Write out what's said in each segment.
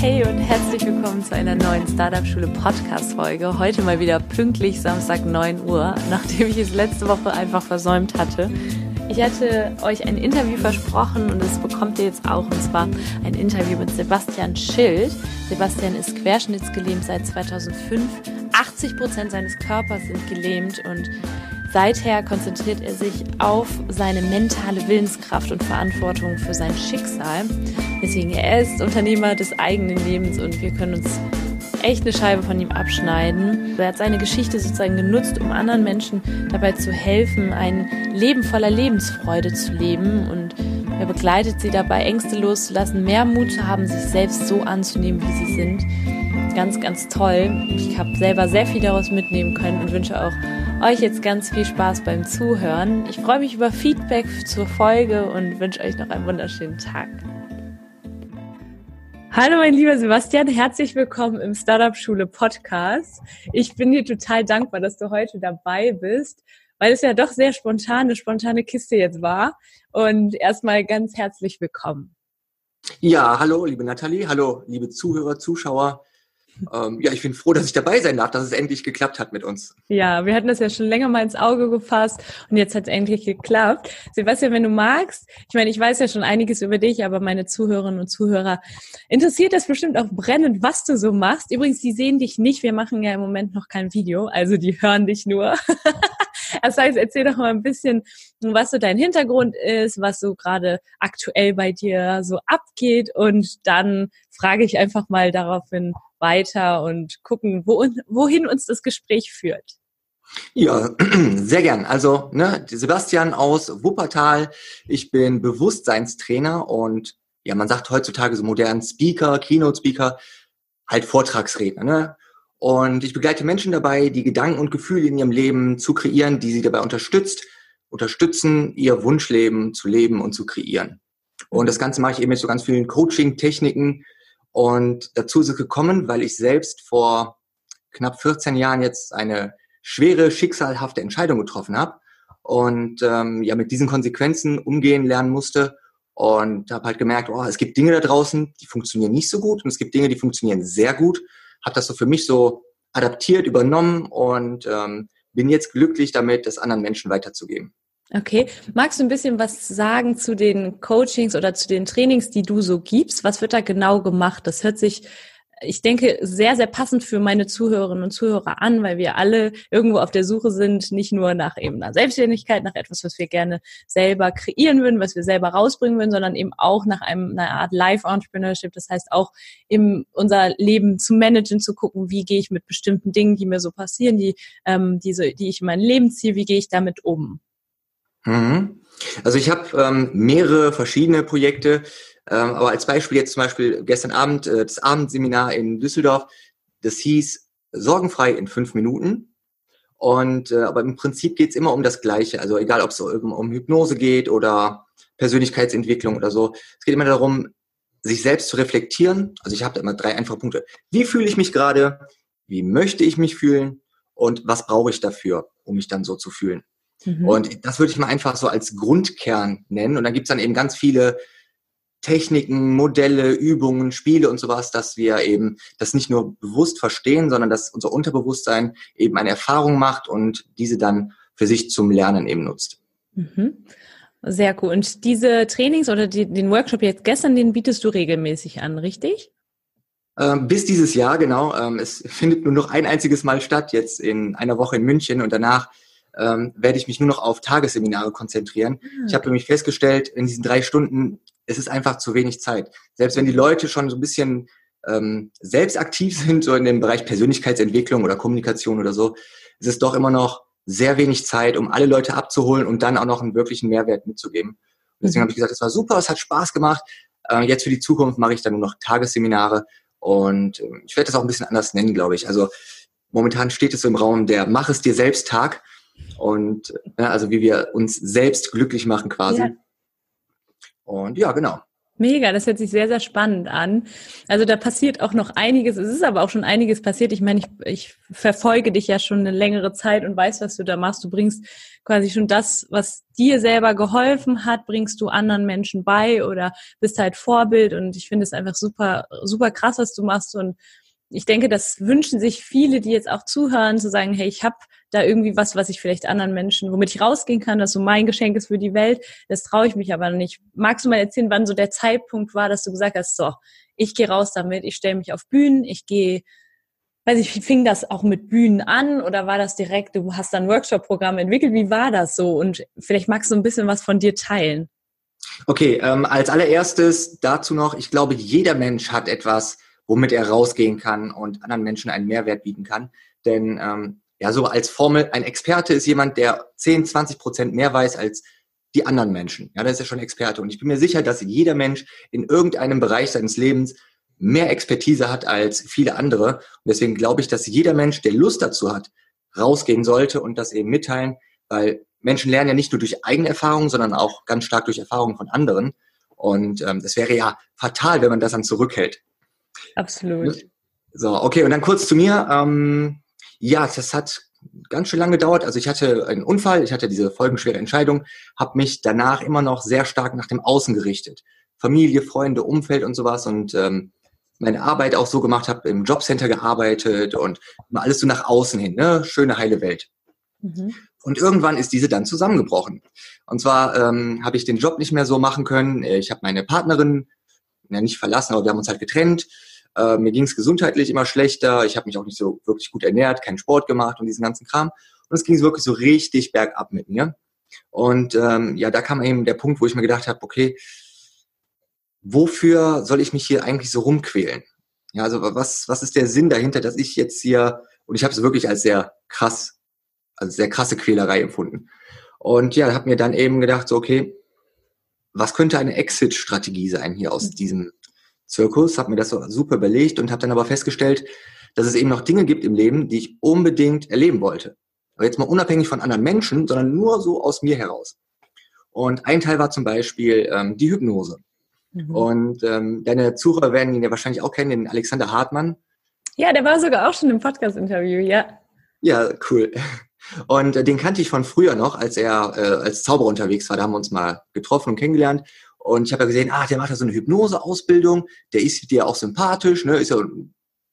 Hey und herzlich willkommen zu einer neuen Startup Schule Podcast Folge. Heute mal wieder pünktlich Samstag 9 Uhr, nachdem ich es letzte Woche einfach versäumt hatte. Ich hatte euch ein Interview versprochen und das bekommt ihr jetzt auch, und zwar ein Interview mit Sebastian Schild. Sebastian ist querschnittsgelähmt seit 2005. 80 Prozent seines Körpers sind gelähmt und Seither konzentriert er sich auf seine mentale Willenskraft und Verantwortung für sein Schicksal. Deswegen, er ist Unternehmer des eigenen Lebens und wir können uns echt eine Scheibe von ihm abschneiden. Er hat seine Geschichte sozusagen genutzt, um anderen Menschen dabei zu helfen, ein Leben voller Lebensfreude zu leben und er begleitet sie dabei, Ängste loszulassen, mehr Mut zu haben, sich selbst so anzunehmen, wie sie sind. Ganz, ganz toll. Ich habe selber sehr viel daraus mitnehmen können und wünsche auch euch jetzt ganz viel Spaß beim Zuhören. Ich freue mich über Feedback zur Folge und wünsche euch noch einen wunderschönen Tag. Hallo mein lieber Sebastian, herzlich willkommen im Startup Schule Podcast. Ich bin dir total dankbar, dass du heute dabei bist, weil es ja doch sehr spontan, eine spontane Kiste jetzt war. Und erstmal ganz herzlich willkommen. Ja, hallo liebe Nathalie, hallo liebe Zuhörer, Zuschauer ähm, ja, ich bin froh, dass ich dabei sein darf, dass es endlich geklappt hat mit uns. Ja, wir hatten das ja schon länger mal ins Auge gefasst und jetzt hat es endlich geklappt. Sebastian, wenn du magst, ich meine, ich weiß ja schon einiges über dich, aber meine Zuhörerinnen und Zuhörer interessiert das bestimmt auch brennend, was du so machst. Übrigens, die sehen dich nicht, wir machen ja im Moment noch kein Video, also die hören dich nur. das heißt, erzähl doch mal ein bisschen, was so dein Hintergrund ist, was so gerade aktuell bei dir so abgeht und dann frage ich einfach mal daraufhin, weiter und gucken, wo, wohin uns das Gespräch führt. Ja, sehr gern. Also, ne, Sebastian aus Wuppertal. Ich bin Bewusstseinstrainer und ja, man sagt heutzutage so modernen Speaker, Keynote-Speaker, halt Vortragsredner, ne? Und ich begleite Menschen dabei, die Gedanken und Gefühle in ihrem Leben zu kreieren, die sie dabei unterstützt, unterstützen, ihr Wunschleben zu leben und zu kreieren. Und das Ganze mache ich eben mit so ganz vielen Coaching-Techniken, und dazu ist es gekommen, weil ich selbst vor knapp 14 Jahren jetzt eine schwere, schicksalhafte Entscheidung getroffen habe und ähm, ja mit diesen Konsequenzen umgehen lernen musste und habe halt gemerkt, oh, es gibt Dinge da draußen, die funktionieren nicht so gut und es gibt Dinge, die funktionieren sehr gut. Habe das so für mich so adaptiert, übernommen und ähm, bin jetzt glücklich damit, das anderen Menschen weiterzugeben. Okay. Magst du ein bisschen was sagen zu den Coachings oder zu den Trainings, die du so gibst? Was wird da genau gemacht? Das hört sich, ich denke, sehr, sehr passend für meine Zuhörerinnen und Zuhörer an, weil wir alle irgendwo auf der Suche sind, nicht nur nach eben einer Selbstständigkeit, nach etwas, was wir gerne selber kreieren würden, was wir selber rausbringen würden, sondern eben auch nach einem, einer Art Life-Entrepreneurship. Das heißt auch, eben unser Leben zu managen, zu gucken, wie gehe ich mit bestimmten Dingen, die mir so passieren, die, ähm, die, so, die ich in meinem Leben ziehe, wie gehe ich damit um? Mhm. Also ich habe ähm, mehrere verschiedene Projekte, ähm, aber als Beispiel jetzt zum Beispiel gestern Abend äh, das Abendseminar in Düsseldorf, das hieß Sorgenfrei in fünf Minuten. Und äh, aber im Prinzip geht's immer um das Gleiche. Also egal, ob es um, um Hypnose geht oder Persönlichkeitsentwicklung oder so. Es geht immer darum, sich selbst zu reflektieren. Also ich habe da immer drei einfache Punkte. Wie fühle ich mich gerade? Wie möchte ich mich fühlen? Und was brauche ich dafür, um mich dann so zu fühlen? Mhm. Und das würde ich mal einfach so als Grundkern nennen. Und dann gibt's dann eben ganz viele Techniken, Modelle, Übungen, Spiele und sowas, dass wir eben das nicht nur bewusst verstehen, sondern dass unser Unterbewusstsein eben eine Erfahrung macht und diese dann für sich zum Lernen eben nutzt. Mhm. Sehr cool. Und diese Trainings oder die, den Workshop jetzt gestern, den bietest du regelmäßig an, richtig? Ähm, bis dieses Jahr, genau. Ähm, es findet nur noch ein einziges Mal statt, jetzt in einer Woche in München und danach ähm, werde ich mich nur noch auf Tagesseminare konzentrieren. Mhm. Ich habe nämlich festgestellt, in diesen drei Stunden, es ist einfach zu wenig Zeit. Selbst wenn die Leute schon so ein bisschen ähm, selbst aktiv sind, so in dem Bereich Persönlichkeitsentwicklung oder Kommunikation oder so, ist es doch immer noch sehr wenig Zeit, um alle Leute abzuholen und dann auch noch einen wirklichen Mehrwert mitzugeben. Und deswegen mhm. habe ich gesagt, es war super, es hat Spaß gemacht. Äh, jetzt für die Zukunft mache ich dann nur noch Tagesseminare und äh, ich werde das auch ein bisschen anders nennen, glaube ich. Also momentan steht es so im Raum der Mach es dir selbst Tag. Und ja, ne, also wie wir uns selbst glücklich machen quasi. Ja. Und ja, genau. Mega, das hört sich sehr, sehr spannend an. Also da passiert auch noch einiges. Es ist aber auch schon einiges passiert. Ich meine, ich, ich verfolge dich ja schon eine längere Zeit und weiß, was du da machst. Du bringst quasi schon das, was dir selber geholfen hat, bringst du anderen Menschen bei oder bist halt Vorbild. Und ich finde es einfach super, super krass, was du machst. Und ich denke, das wünschen sich viele, die jetzt auch zuhören, zu sagen, hey, ich habe da irgendwie was, was ich vielleicht anderen Menschen, womit ich rausgehen kann, dass so mein Geschenk ist für die Welt. Das traue ich mich aber nicht. Magst du mal erzählen, wann so der Zeitpunkt war, dass du gesagt hast, so, ich gehe raus damit, ich stelle mich auf Bühnen, ich gehe, weiß ich, fing das auch mit Bühnen an oder war das direkt, du hast dann Workshop-Programm entwickelt, wie war das so? Und vielleicht magst du ein bisschen was von dir teilen. Okay, ähm, als allererstes dazu noch, ich glaube, jeder Mensch hat etwas, womit er rausgehen kann und anderen Menschen einen Mehrwert bieten kann. Denn ähm, ja, so als Formel, ein Experte ist jemand, der 10, 20 Prozent mehr weiß als die anderen Menschen. Ja, das ist ja schon Experte. Und ich bin mir sicher, dass jeder Mensch in irgendeinem Bereich seines Lebens mehr Expertise hat als viele andere. Und deswegen glaube ich, dass jeder Mensch, der Lust dazu hat, rausgehen sollte und das eben mitteilen, weil Menschen lernen ja nicht nur durch eigene Erfahrungen, sondern auch ganz stark durch Erfahrungen von anderen. Und ähm, wäre ja fatal, wenn man das dann zurückhält. Absolut. So, okay, und dann kurz zu mir. Ähm, ja, das hat ganz schön lange gedauert. Also ich hatte einen Unfall, ich hatte diese folgenschwere Entscheidung, habe mich danach immer noch sehr stark nach dem Außen gerichtet. Familie, Freunde, Umfeld und sowas und ähm, meine Arbeit auch so gemacht, habe im Jobcenter gearbeitet und immer alles so nach außen hin, ne? Schöne, heile Welt. Mhm. Und irgendwann ist diese dann zusammengebrochen. Und zwar ähm, habe ich den Job nicht mehr so machen können. Ich habe meine Partnerin ja, nicht verlassen, aber wir haben uns halt getrennt. Äh, mir ging es gesundheitlich immer schlechter. Ich habe mich auch nicht so wirklich gut ernährt, keinen Sport gemacht und diesen ganzen Kram. Und es ging wirklich so richtig bergab mit mir. Und ähm, ja, da kam eben der Punkt, wo ich mir gedacht habe, okay, wofür soll ich mich hier eigentlich so rumquälen? Ja, also was, was ist der Sinn dahinter, dass ich jetzt hier, und ich habe es wirklich als sehr krass, also sehr krasse Quälerei empfunden. Und ja, habe mir dann eben gedacht, so, okay, was könnte eine Exit-Strategie sein hier aus diesem Zirkus, habe mir das so super überlegt und habe dann aber festgestellt, dass es eben noch Dinge gibt im Leben, die ich unbedingt erleben wollte. Aber jetzt mal unabhängig von anderen Menschen, sondern nur so aus mir heraus. Und ein Teil war zum Beispiel ähm, die Hypnose. Mhm. Und ähm, deine Zuhörer werden ihn ja wahrscheinlich auch kennen, den Alexander Hartmann. Ja, der war sogar auch schon im Podcast-Interview, ja. Ja, cool. Und äh, den kannte ich von früher noch, als er äh, als Zauberer unterwegs war. Da haben wir uns mal getroffen und kennengelernt. Und ich habe ja gesehen, ah, der macht da so eine Hypnose-Ausbildung, der ist dir auch sympathisch, ne? Ist ja,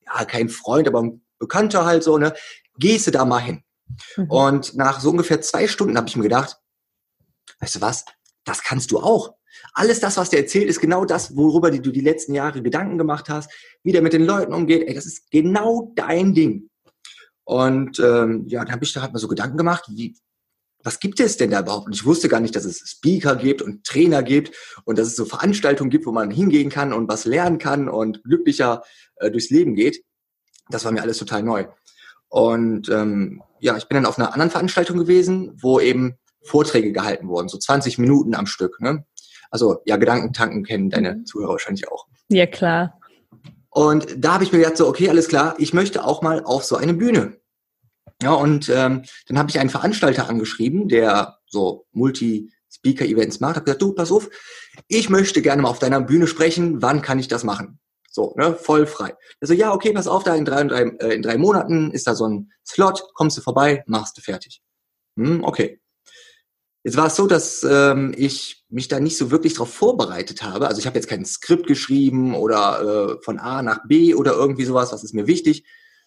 ja kein Freund, aber ein Bekannter halt so, ne? Gehst du da mal hin. Mhm. Und nach so ungefähr zwei Stunden habe ich mir gedacht, weißt du was, das kannst du auch. Alles das, was der erzählt, ist genau das, worüber du die letzten Jahre Gedanken gemacht hast, wie der mit den Leuten umgeht. Ey, das ist genau dein Ding. Und ähm, ja, dann habe ich da halt mal so Gedanken gemacht, wie, was gibt es denn da überhaupt? Und ich wusste gar nicht, dass es Speaker gibt und Trainer gibt und dass es so Veranstaltungen gibt, wo man hingehen kann und was lernen kann und glücklicher äh, durchs Leben geht. Das war mir alles total neu. Und ähm, ja, ich bin dann auf einer anderen Veranstaltung gewesen, wo eben Vorträge gehalten wurden, so 20 Minuten am Stück. Ne? Also ja, Gedankentanken kennen deine mhm. Zuhörer wahrscheinlich auch. Ja, klar. Und da habe ich mir gedacht, so, okay, alles klar, ich möchte auch mal auf so eine Bühne. Ja, und ähm, dann habe ich einen Veranstalter angeschrieben, der so Multi-Speaker-Events macht, habe gesagt, du, pass auf, ich möchte gerne mal auf deiner Bühne sprechen, wann kann ich das machen? So, ne, voll frei. Also ja, okay, pass auf, da in drei, drei, äh, in drei Monaten ist da so ein Slot, kommst du vorbei, machst du fertig. Hm, okay. Jetzt war es so, dass ähm, ich mich da nicht so wirklich darauf vorbereitet habe. Also ich habe jetzt kein Skript geschrieben oder äh, von A nach B oder irgendwie sowas, was ist mir wichtig,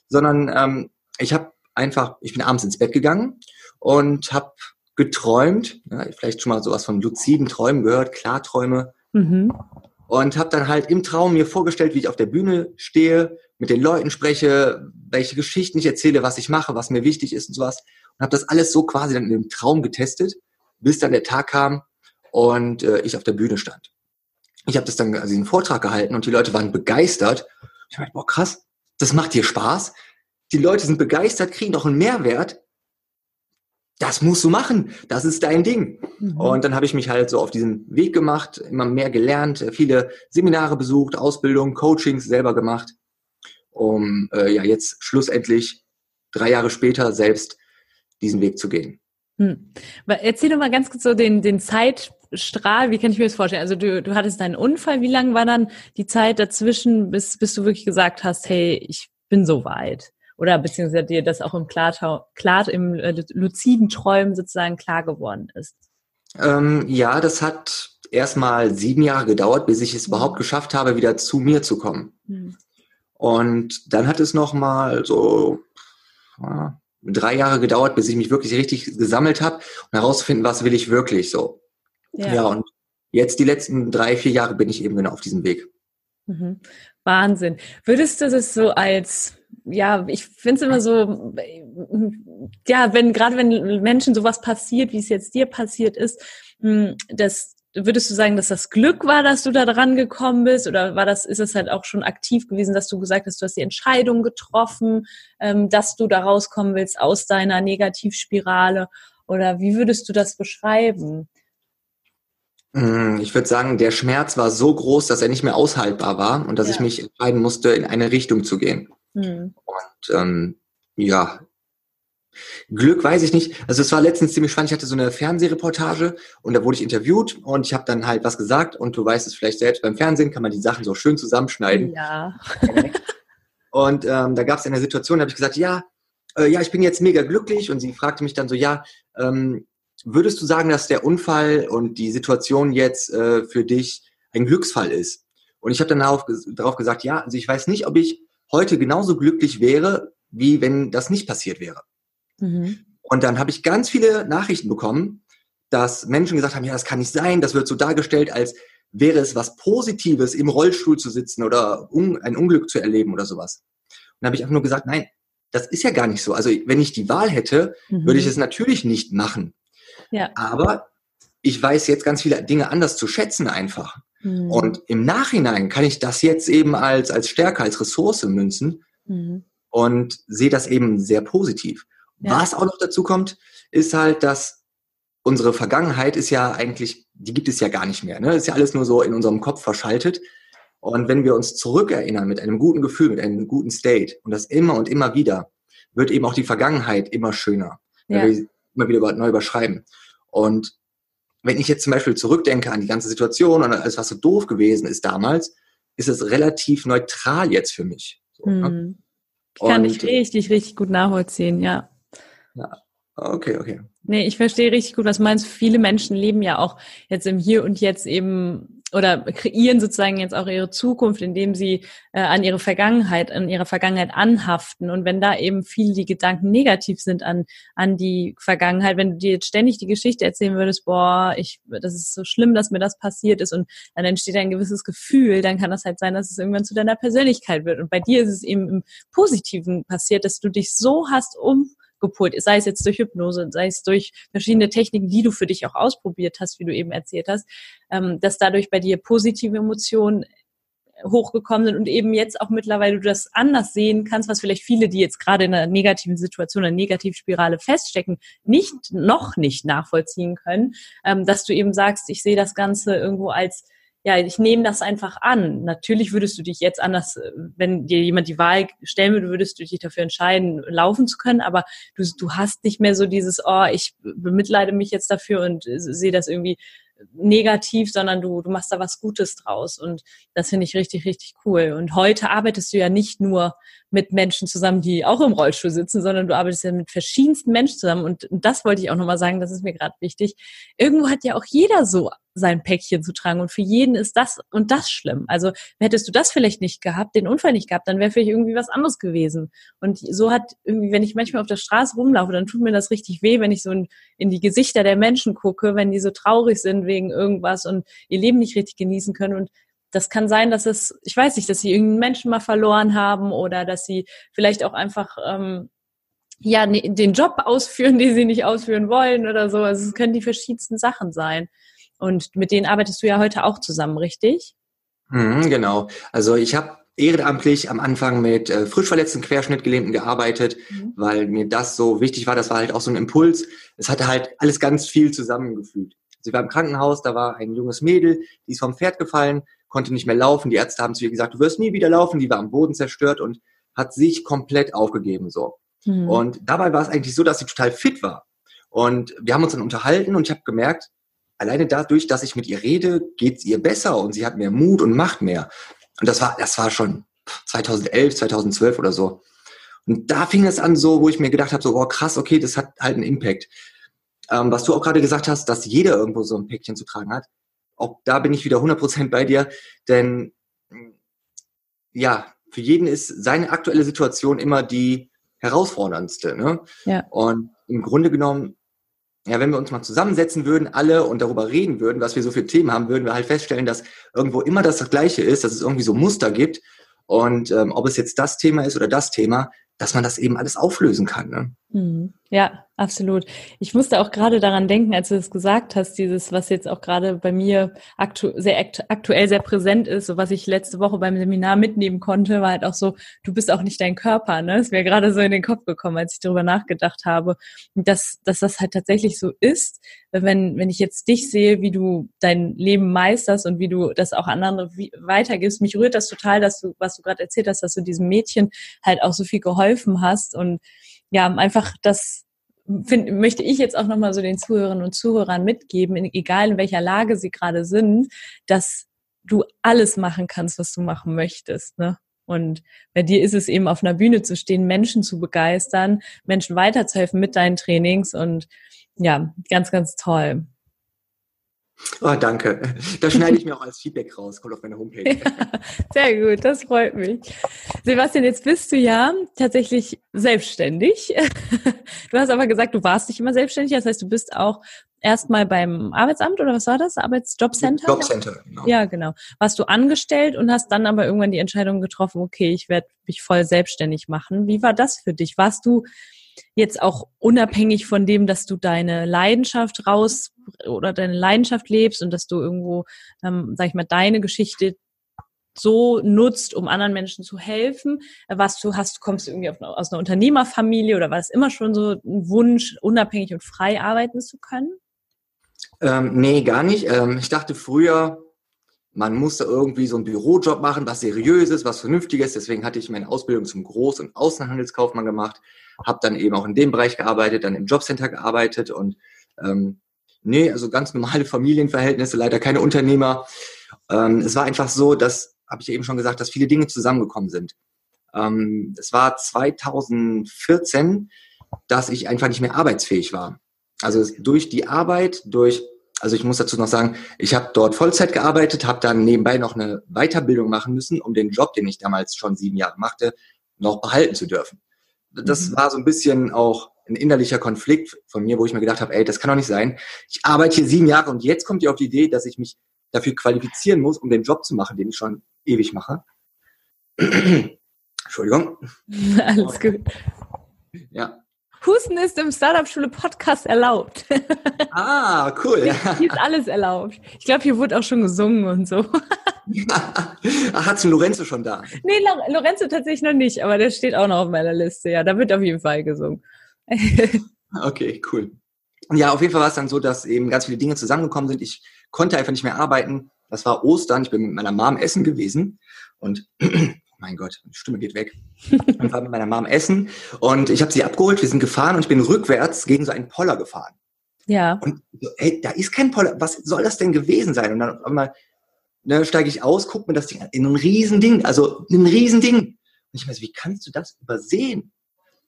sondern ähm, ich habe einfach, ich bin abends ins Bett gegangen und habe geträumt, ja, vielleicht schon mal sowas von luziden Träumen gehört, Klarträume. Mhm. Und habe dann halt im Traum mir vorgestellt, wie ich auf der Bühne stehe, mit den Leuten spreche, welche Geschichten ich erzähle, was ich mache, was mir wichtig ist und sowas. Und habe das alles so quasi dann in dem Traum getestet, bis dann der Tag kam und äh, ich auf der Bühne stand. Ich habe das dann also einen Vortrag gehalten und die Leute waren begeistert. Ich dachte, boah, krass, das macht dir Spaß die Leute sind begeistert, kriegen doch einen Mehrwert. Das musst du machen. Das ist dein Ding. Mhm. Und dann habe ich mich halt so auf diesen Weg gemacht, immer mehr gelernt, viele Seminare besucht, Ausbildung, Coachings selber gemacht, um äh, ja jetzt schlussendlich drei Jahre später selbst diesen Weg zu gehen. Hm. Erzähl doch mal ganz kurz so den, den Zeitstrahl, wie kann ich mir das vorstellen? Also du, du hattest deinen Unfall, wie lang war dann die Zeit dazwischen, bis, bis du wirklich gesagt hast, hey, ich bin so weit? Oder beziehungsweise dir das auch im Klartau, klar, im äh, luziden Träumen sozusagen klar geworden ist? Ähm, ja, das hat erstmal sieben Jahre gedauert, bis ich es überhaupt geschafft habe, wieder zu mir zu kommen. Hm. Und dann hat es nochmal so ja, drei Jahre gedauert, bis ich mich wirklich richtig gesammelt habe und herauszufinden, was will ich wirklich so. Ja. ja, und jetzt die letzten drei, vier Jahre bin ich eben genau auf diesem Weg. Mhm. Wahnsinn. Würdest du das so als, ja, ich finde es immer so, ja, wenn, gerade wenn Menschen sowas passiert, wie es jetzt dir passiert ist, hm, dass würdest du sagen, dass das Glück war, dass du da dran gekommen bist? Oder war das, ist es halt auch schon aktiv gewesen, dass du gesagt hast, du hast die Entscheidung getroffen, ähm, dass du da rauskommen willst aus deiner Negativspirale? Oder wie würdest du das beschreiben? Hm, ich würde sagen, der Schmerz war so groß, dass er nicht mehr aushaltbar war und dass ja. ich mich entscheiden musste, in eine Richtung zu gehen. Mhm. Und ähm, ja, Glück weiß ich nicht. Also es war letztens ziemlich spannend. Ich hatte so eine Fernsehreportage und da wurde ich interviewt und ich habe dann halt was gesagt und du weißt es vielleicht selbst, beim Fernsehen kann man die Sachen so schön zusammenschneiden. Ja. und ähm, da gab es eine Situation, da habe ich gesagt, ja, äh, ja, ich bin jetzt mega glücklich und sie fragte mich dann so, ja, ähm, würdest du sagen, dass der Unfall und die Situation jetzt äh, für dich ein Glücksfall ist? Und ich habe dann darauf, darauf gesagt, ja, also ich weiß nicht, ob ich heute genauso glücklich wäre, wie wenn das nicht passiert wäre. Mhm. Und dann habe ich ganz viele Nachrichten bekommen, dass Menschen gesagt haben, ja, das kann nicht sein, das wird so dargestellt, als wäre es was Positives, im Rollstuhl zu sitzen oder un ein Unglück zu erleben oder sowas. Und dann habe ich einfach nur gesagt, nein, das ist ja gar nicht so. Also wenn ich die Wahl hätte, mhm. würde ich es natürlich nicht machen. Ja. Aber ich weiß jetzt ganz viele Dinge anders zu schätzen einfach. Mhm. Und im Nachhinein kann ich das jetzt eben als, als Stärke, als Ressource münzen mhm. und sehe das eben sehr positiv. Ja. Was auch noch dazu kommt, ist halt, dass unsere Vergangenheit ist ja eigentlich, die gibt es ja gar nicht mehr. Ne? Ist ja alles nur so in unserem Kopf verschaltet. Und wenn wir uns zurückerinnern mit einem guten Gefühl, mit einem guten State und das immer und immer wieder, wird eben auch die Vergangenheit immer schöner, ja. wenn wir immer wieder neu überschreiben. Und wenn ich jetzt zum Beispiel zurückdenke an die ganze Situation und alles, was so doof gewesen ist damals, ist es relativ neutral jetzt für mich. So, hm. ne? Ich kann dich richtig, richtig gut nachvollziehen, ja. Okay, okay. Nee, ich verstehe richtig gut, was du meinst. Viele Menschen leben ja auch jetzt im Hier und Jetzt eben oder kreieren sozusagen jetzt auch ihre Zukunft, indem sie äh, an ihre Vergangenheit, an ihre Vergangenheit anhaften. Und wenn da eben viele die Gedanken negativ sind an, an die Vergangenheit, wenn du dir jetzt ständig die Geschichte erzählen würdest, boah, ich, das ist so schlimm, dass mir das passiert ist und dann entsteht ein gewisses Gefühl, dann kann das halt sein, dass es irgendwann zu deiner Persönlichkeit wird. Und bei dir ist es eben im Positiven passiert, dass du dich so hast um gepolt, sei es jetzt durch Hypnose, sei es durch verschiedene Techniken, die du für dich auch ausprobiert hast, wie du eben erzählt hast, ähm, dass dadurch bei dir positive Emotionen hochgekommen sind und eben jetzt auch mittlerweile du das anders sehen kannst, was vielleicht viele, die jetzt gerade in einer negativen Situation, einer Negativspirale feststecken, nicht, noch nicht nachvollziehen können, ähm, dass du eben sagst, ich sehe das Ganze irgendwo als ja, ich nehme das einfach an. Natürlich würdest du dich jetzt anders, wenn dir jemand die Wahl stellen würde, würdest du dich dafür entscheiden, laufen zu können, aber du, du hast nicht mehr so dieses, oh, ich bemitleide mich jetzt dafür und sehe das irgendwie negativ, sondern du, du machst da was Gutes draus. Und das finde ich richtig, richtig cool. Und heute arbeitest du ja nicht nur mit Menschen zusammen, die auch im Rollstuhl sitzen, sondern du arbeitest ja mit verschiedensten Menschen zusammen. Und, das wollte ich auch nochmal sagen, das ist mir gerade wichtig. Irgendwo hat ja auch jeder so sein Päckchen zu tragen und für jeden ist das und das schlimm. Also hättest du das vielleicht nicht gehabt, den Unfall nicht gehabt, dann wäre vielleicht irgendwie was anderes gewesen. Und so hat irgendwie, wenn ich manchmal auf der Straße rumlaufe, dann tut mir das richtig weh, wenn ich so in, in die Gesichter der Menschen gucke, wenn die so traurig sind wegen irgendwas und ihr Leben nicht richtig genießen können und das kann sein, dass es, ich weiß nicht, dass sie irgendeinen Menschen mal verloren haben oder dass sie vielleicht auch einfach ähm, ja ne, den Job ausführen, den sie nicht ausführen wollen oder so. Also es können die verschiedensten Sachen sein. Und mit denen arbeitest du ja heute auch zusammen, richtig? Mhm, genau. Also ich habe ehrenamtlich am Anfang mit äh, frisch verletzten Querschnittgelähmten gearbeitet, mhm. weil mir das so wichtig war. Das war halt auch so ein Impuls. Es hatte halt alles ganz viel zusammengefügt. Sie war im Krankenhaus, da war ein junges Mädel, die ist vom Pferd gefallen, konnte nicht mehr laufen. Die Ärzte haben zu ihr gesagt, du wirst nie wieder laufen. Die war am Boden zerstört und hat sich komplett aufgegeben so. Mhm. Und dabei war es eigentlich so, dass sie total fit war. Und wir haben uns dann unterhalten und ich habe gemerkt, alleine dadurch, dass ich mit ihr rede, geht es ihr besser und sie hat mehr Mut und macht mehr. Und das war, das war schon 2011, 2012 oder so. Und da fing es an so, wo ich mir gedacht habe, so, oh krass, okay, das hat halt einen Impact. Ähm, was du auch gerade gesagt hast, dass jeder irgendwo so ein Päckchen zu tragen hat, auch da bin ich wieder 100% bei dir, denn ja, für jeden ist seine aktuelle Situation immer die herausforderndste. Ne? Ja. Und im Grunde genommen, ja, wenn wir uns mal zusammensetzen würden, alle und darüber reden würden, was wir so für Themen haben, würden wir halt feststellen, dass irgendwo immer das, das Gleiche ist, dass es irgendwie so Muster gibt. Und ähm, ob es jetzt das Thema ist oder das Thema, dass man das eben alles auflösen kann. Ne? Mhm. Ja, absolut. Ich musste auch gerade daran denken, als du es gesagt hast, dieses, was jetzt auch gerade bei mir aktu sehr aktuell sehr präsent ist, so was ich letzte Woche beim Seminar mitnehmen konnte, war halt auch so, du bist auch nicht dein Körper, ne? Ist mir gerade so in den Kopf gekommen, als ich darüber nachgedacht habe, dass, dass das halt tatsächlich so ist, wenn, wenn ich jetzt dich sehe, wie du dein Leben meisterst und wie du das auch an andere weitergibst. Mich rührt das total, dass du, was du gerade erzählt hast, dass du diesem Mädchen halt auch so viel geholfen hast und ja, einfach das find, möchte ich jetzt auch nochmal so den Zuhörerinnen und Zuhörern mitgeben, in, egal in welcher Lage sie gerade sind, dass du alles machen kannst, was du machen möchtest. Ne? Und bei dir ist es eben auf einer Bühne zu stehen, Menschen zu begeistern, Menschen weiterzuhelfen mit deinen Trainings und ja, ganz, ganz toll. Oh, danke. Das schneide ich mir auch als Feedback raus, kommt auf meine Homepage. Ja, sehr gut, das freut mich. Sebastian, jetzt bist du ja tatsächlich selbstständig. Du hast aber gesagt, du warst nicht immer selbstständig. Das heißt, du bist auch erstmal beim Arbeitsamt oder was war das? Arbeitsjobcenter? Jobcenter, genau. Ja, genau. Warst du angestellt und hast dann aber irgendwann die Entscheidung getroffen, okay, ich werde mich voll selbstständig machen. Wie war das für dich? Warst du jetzt auch unabhängig von dem, dass du deine Leidenschaft raus oder deine Leidenschaft lebst und dass du irgendwo, ähm, sag ich mal, deine Geschichte so nutzt, um anderen Menschen zu helfen? Was du hast, kommst du irgendwie aus einer Unternehmerfamilie oder war es immer schon so ein Wunsch, unabhängig und frei arbeiten zu können? Ähm, nee, gar nicht. Ähm, ich dachte früher, man musste irgendwie so einen Bürojob machen, was seriöses, was vernünftiges. Deswegen hatte ich meine Ausbildung zum Groß- und Außenhandelskaufmann gemacht, habe dann eben auch in dem Bereich gearbeitet, dann im Jobcenter gearbeitet und ähm, nee, also ganz normale Familienverhältnisse, leider keine Unternehmer. Ähm, es war einfach so, dass, habe ich eben schon gesagt, dass viele Dinge zusammengekommen sind. Ähm, es war 2014, dass ich einfach nicht mehr arbeitsfähig war. Also durch die Arbeit, durch also ich muss dazu noch sagen, ich habe dort Vollzeit gearbeitet, habe dann nebenbei noch eine Weiterbildung machen müssen, um den Job, den ich damals schon sieben Jahre machte, noch behalten zu dürfen. Das mhm. war so ein bisschen auch ein innerlicher Konflikt von mir, wo ich mir gedacht habe, ey, das kann doch nicht sein. Ich arbeite hier sieben Jahre und jetzt kommt ihr auf die Idee, dass ich mich dafür qualifizieren muss, um den Job zu machen, den ich schon ewig mache. Entschuldigung. Alles gut. Ja. Husten ist im Startup-Schule Podcast erlaubt. Ah, cool. Hier ist alles erlaubt. Ich glaube, hier wurde auch schon gesungen und so. Ach, hat's Lorenzo schon da? Nee, Lorenzo tatsächlich noch nicht, aber der steht auch noch auf meiner Liste. Ja, da wird auf jeden Fall gesungen. okay, cool. Ja, auf jeden Fall war es dann so, dass eben ganz viele Dinge zusammengekommen sind. Ich konnte einfach nicht mehr arbeiten. Das war Ostern. Ich bin mit meiner Mom essen gewesen und mein Gott, die Stimme geht weg. Und war mit meiner Mom essen und ich habe sie abgeholt, wir sind gefahren und ich bin rückwärts gegen so einen Poller gefahren. Ja. Und so, hey, da ist kein Poller, was soll das denn gewesen sein? Und dann auf einmal ne, steige ich aus, guck mir das Ding an, in ein Riesending, also ein Riesending. Und ich meine, wie kannst du das übersehen?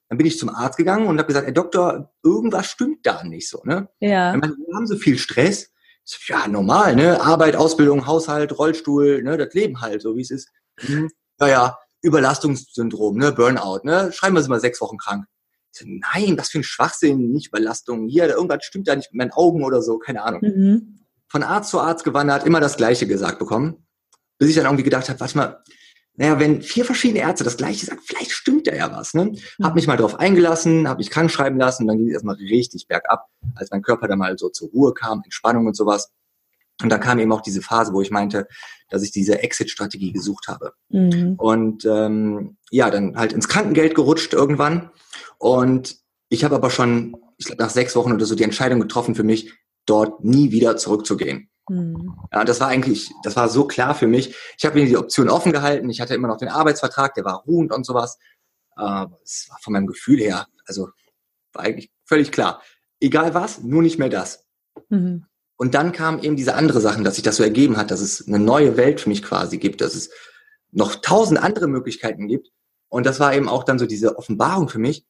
Dann bin ich zum Arzt gegangen und habe gesagt, Herr Doktor, irgendwas stimmt da nicht so. Ne? Ja. Meine, wir haben so viel Stress. So, ja, normal, ne? Arbeit, Ausbildung, Haushalt, Rollstuhl, ne? Das Leben halt, so wie es ist. Mhm naja, Überlastungssyndrom, ne, Burnout, ne, schreiben wir sie mal sechs Wochen krank. Ich so, nein, was für ein Schwachsinn, nicht Überlastung. Hier, irgendwas stimmt da nicht mit meinen Augen oder so, keine Ahnung. Mhm. Von Arzt zu Arzt gewandert, immer das Gleiche gesagt bekommen. Bis ich dann irgendwie gedacht habe, warte mal, naja, wenn vier verschiedene Ärzte das Gleiche sagen, vielleicht stimmt da ja was. Ne? Mhm. Hab mich mal drauf eingelassen, habe mich krank schreiben lassen, dann ging es erstmal richtig bergab, als mein Körper dann mal so zur Ruhe kam, Entspannung und sowas. Und dann kam eben auch diese Phase, wo ich meinte, dass ich diese Exit-Strategie gesucht habe. Mhm. Und ähm, ja, dann halt ins Krankengeld gerutscht irgendwann. Und ich habe aber schon, ich glaube, nach sechs Wochen oder so die Entscheidung getroffen für mich, dort nie wieder zurückzugehen. Mhm. Ja, das war eigentlich, das war so klar für mich. Ich habe mir die Option offen gehalten. Ich hatte immer noch den Arbeitsvertrag, der war ruhend und sowas. Äh, es war von meinem Gefühl her, also war eigentlich völlig klar. Egal was, nur nicht mehr das. Mhm. Und dann kam eben diese andere Sachen, dass sich das so ergeben hat, dass es eine neue Welt für mich quasi gibt, dass es noch tausend andere Möglichkeiten gibt. Und das war eben auch dann so diese Offenbarung für mich.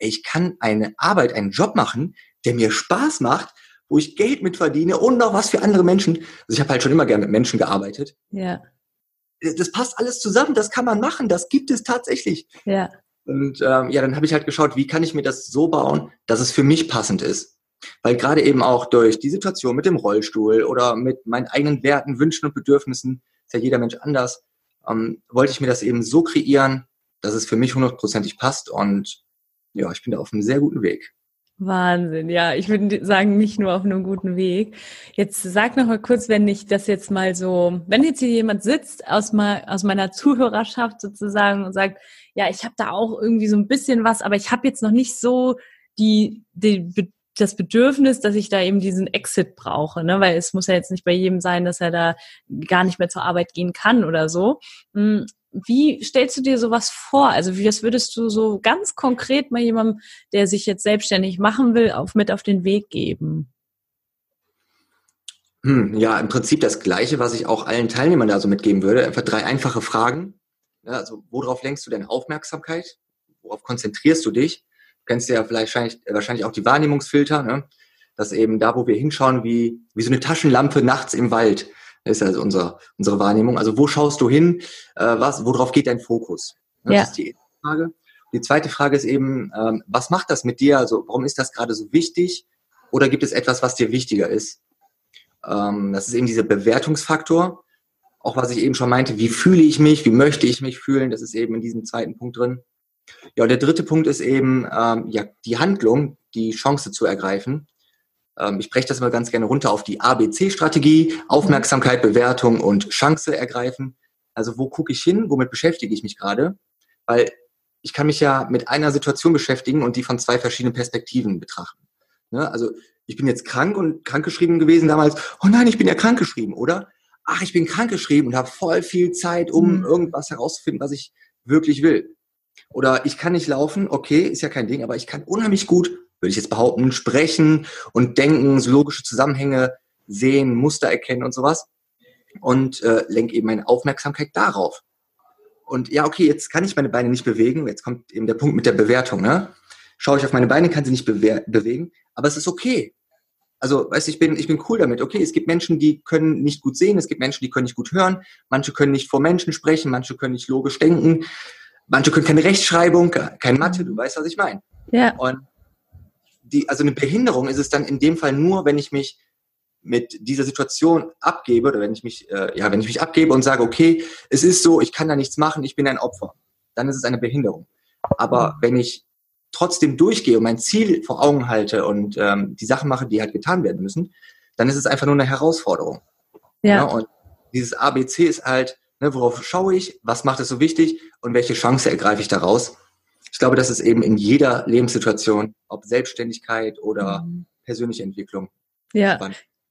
Ich kann eine Arbeit, einen Job machen, der mir Spaß macht, wo ich Geld mit verdiene und noch was für andere Menschen. Also ich habe halt schon immer gerne mit Menschen gearbeitet. Ja. Das passt alles zusammen, das kann man machen, das gibt es tatsächlich. Ja. Und ähm, ja, dann habe ich halt geschaut, wie kann ich mir das so bauen, dass es für mich passend ist. Weil gerade eben auch durch die Situation mit dem Rollstuhl oder mit meinen eigenen Werten, Wünschen und Bedürfnissen, ist ja jeder Mensch anders, ähm, wollte ich mir das eben so kreieren, dass es für mich hundertprozentig passt. Und ja, ich bin da auf einem sehr guten Weg. Wahnsinn, ja. Ich würde sagen, nicht nur auf einem guten Weg. Jetzt sag noch mal kurz, wenn ich das jetzt mal so, wenn jetzt hier jemand sitzt aus, mal, aus meiner Zuhörerschaft sozusagen und sagt, ja, ich habe da auch irgendwie so ein bisschen was, aber ich habe jetzt noch nicht so die, die das Bedürfnis, dass ich da eben diesen Exit brauche, ne? weil es muss ja jetzt nicht bei jedem sein, dass er da gar nicht mehr zur Arbeit gehen kann oder so. Hm, wie stellst du dir sowas vor? Also wie das würdest du so ganz konkret mal jemandem, der sich jetzt selbstständig machen will, auf, mit auf den Weg geben? Hm, ja, im Prinzip das Gleiche, was ich auch allen Teilnehmern da so mitgeben würde. Einfach drei einfache Fragen. Ja, also worauf lenkst du deine Aufmerksamkeit? Worauf konzentrierst du dich? Du kennst ja vielleicht wahrscheinlich auch die Wahrnehmungsfilter, ne? dass eben da, wo wir hinschauen, wie, wie so eine Taschenlampe nachts im Wald, das ist also unser, unsere Wahrnehmung. Also wo schaust du hin? Äh, was, worauf geht dein Fokus? Das ja. ist die erste Frage. Die zweite Frage ist eben, ähm, was macht das mit dir? Also warum ist das gerade so wichtig? Oder gibt es etwas, was dir wichtiger ist? Ähm, das ist eben dieser Bewertungsfaktor. Auch was ich eben schon meinte, wie fühle ich mich? Wie möchte ich mich fühlen? Das ist eben in diesem zweiten Punkt drin. Ja, und der dritte Punkt ist eben ähm, ja die Handlung, die Chance zu ergreifen. Ähm, ich breche das immer ganz gerne runter auf die ABC-Strategie, Aufmerksamkeit, Bewertung und Chance ergreifen. Also wo gucke ich hin, womit beschäftige ich mich gerade? Weil ich kann mich ja mit einer Situation beschäftigen und die von zwei verschiedenen Perspektiven betrachten. Ne? Also ich bin jetzt krank und krankgeschrieben gewesen damals. Oh nein, ich bin ja krankgeschrieben, oder? Ach, ich bin krankgeschrieben und habe voll viel Zeit, um mhm. irgendwas herauszufinden, was ich wirklich will. Oder ich kann nicht laufen, okay, ist ja kein Ding, aber ich kann unheimlich gut, würde ich jetzt behaupten, sprechen und denken, so logische Zusammenhänge sehen, Muster erkennen und sowas. Und äh, lenke eben meine Aufmerksamkeit darauf. Und ja, okay, jetzt kann ich meine Beine nicht bewegen. Jetzt kommt eben der Punkt mit der Bewertung. Ne? Schaue ich auf meine Beine, kann sie nicht bewegen, aber es ist okay. Also, weißt du, ich bin, ich bin cool damit. Okay, es gibt Menschen, die können nicht gut sehen, es gibt Menschen, die können nicht gut hören, manche können nicht vor Menschen sprechen, manche können nicht logisch denken. Manche können keine Rechtschreibung, kein Mathe, du weißt, was ich meine. Ja. Und die, also eine Behinderung ist es dann in dem Fall nur, wenn ich mich mit dieser Situation abgebe oder wenn ich mich, äh, ja, wenn ich mich abgebe und sage, okay, es ist so, ich kann da nichts machen, ich bin ein Opfer, dann ist es eine Behinderung. Aber wenn ich trotzdem durchgehe und mein Ziel vor Augen halte und ähm, die Sachen mache, die halt getan werden müssen, dann ist es einfach nur eine Herausforderung. Ja. ja und dieses ABC ist halt, Ne, worauf schaue ich? Was macht es so wichtig? Und welche Chance ergreife ich daraus? Ich glaube, das ist eben in jeder Lebenssituation, ob Selbstständigkeit oder mhm. persönliche Entwicklung. Ja.